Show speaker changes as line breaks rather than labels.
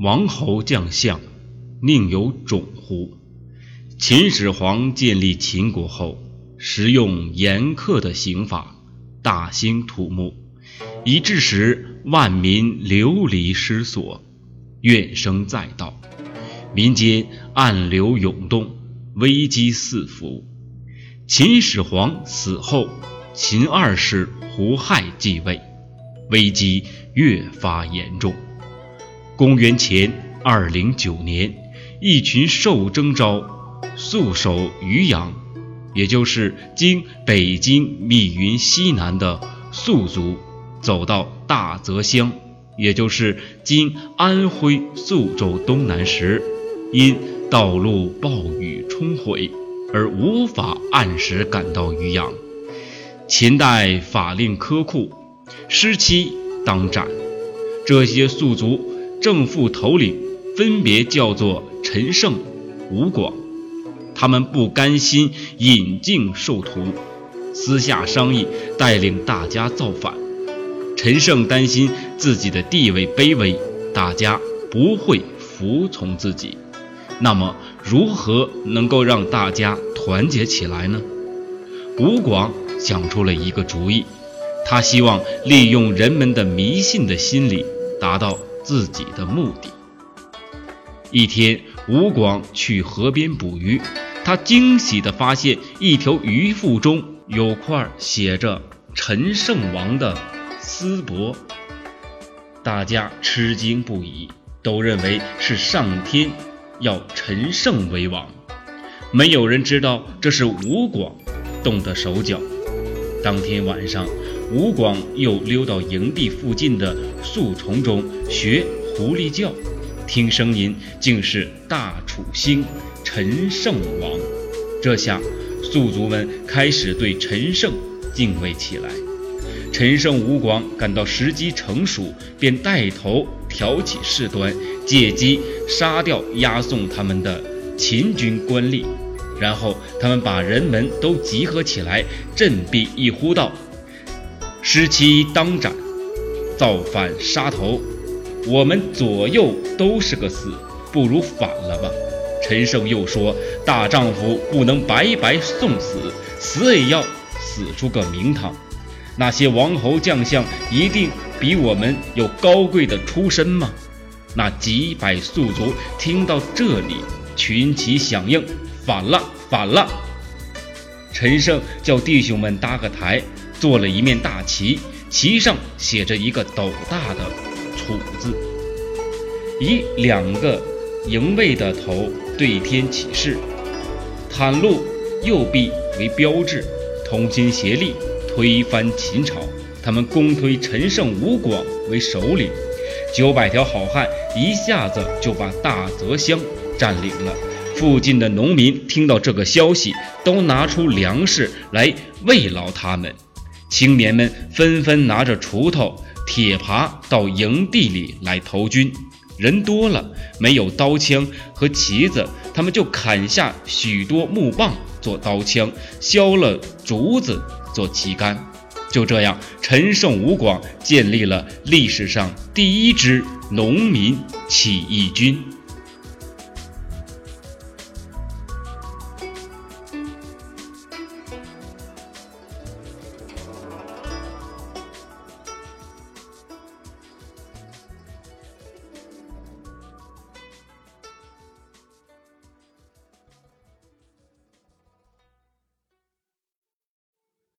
王侯将相，宁有种乎？秦始皇建立秦国后，实用严苛的刑法，大兴土木，以致使万民流离失所，怨声载道，民间暗流涌动，危机四伏。秦始皇死后，秦二世胡亥继位，危机越发严重。公元前二零九年，一群受征召戍守渔阳，也就是今北京密云西南的戍族，走到大泽乡，也就是今安徽宿州东南时，因道路暴雨冲毁而无法按时赶到渔阳。秦代法令苛酷，失期当斩。这些戍族。正副头领分别叫做陈胜、吴广，他们不甘心引颈受徒，私下商议带领大家造反。陈胜担心自己的地位卑微，大家不会服从自己。那么，如何能够让大家团结起来呢？吴广想出了一个主意，他希望利用人们的迷信的心理，达到。自己的目的。一天，吴广去河边捕鱼，他惊喜地发现一条鱼腹中有块写着“陈胜王”的丝帛，大家吃惊不已，都认为是上天要陈胜为王。没有人知道这是吴广动的手脚。当天晚上。吴广又溜到营地附近的树丛中学狐狸叫，听声音竟是大楚兴陈胜王。这下宿族们开始对陈胜敬畏起来。陈胜、吴广感到时机成熟，便带头挑起事端，借机杀掉押送他们的秦军官吏。然后他们把人们都集合起来，振臂一呼道。失期当斩，造反杀头，我们左右都是个死，不如反了吧。陈胜又说：“大丈夫不能白白送死，死也要死出个名堂。那些王侯将相一定比我们有高贵的出身吗？”那几百宿族听到这里，群起响应：“反了，反了！”陈胜叫弟兄们搭个台。做了一面大旗，旗上写着一个斗大的“楚”字，以两个营卫的头对天起誓，袒露右臂为标志，同心协力推翻秦朝。他们公推陈胜、吴广为首领，九百条好汉一下子就把大泽乡占领了。附近的农民听到这个消息，都拿出粮食来慰劳他们。青年们纷纷拿着锄头、铁耙到营地里来投军。人多了，没有刀枪和旗子，他们就砍下许多木棒做刀枪，削了竹子做旗杆。就这样，陈胜吴广建立了历史上第一支农民起义军。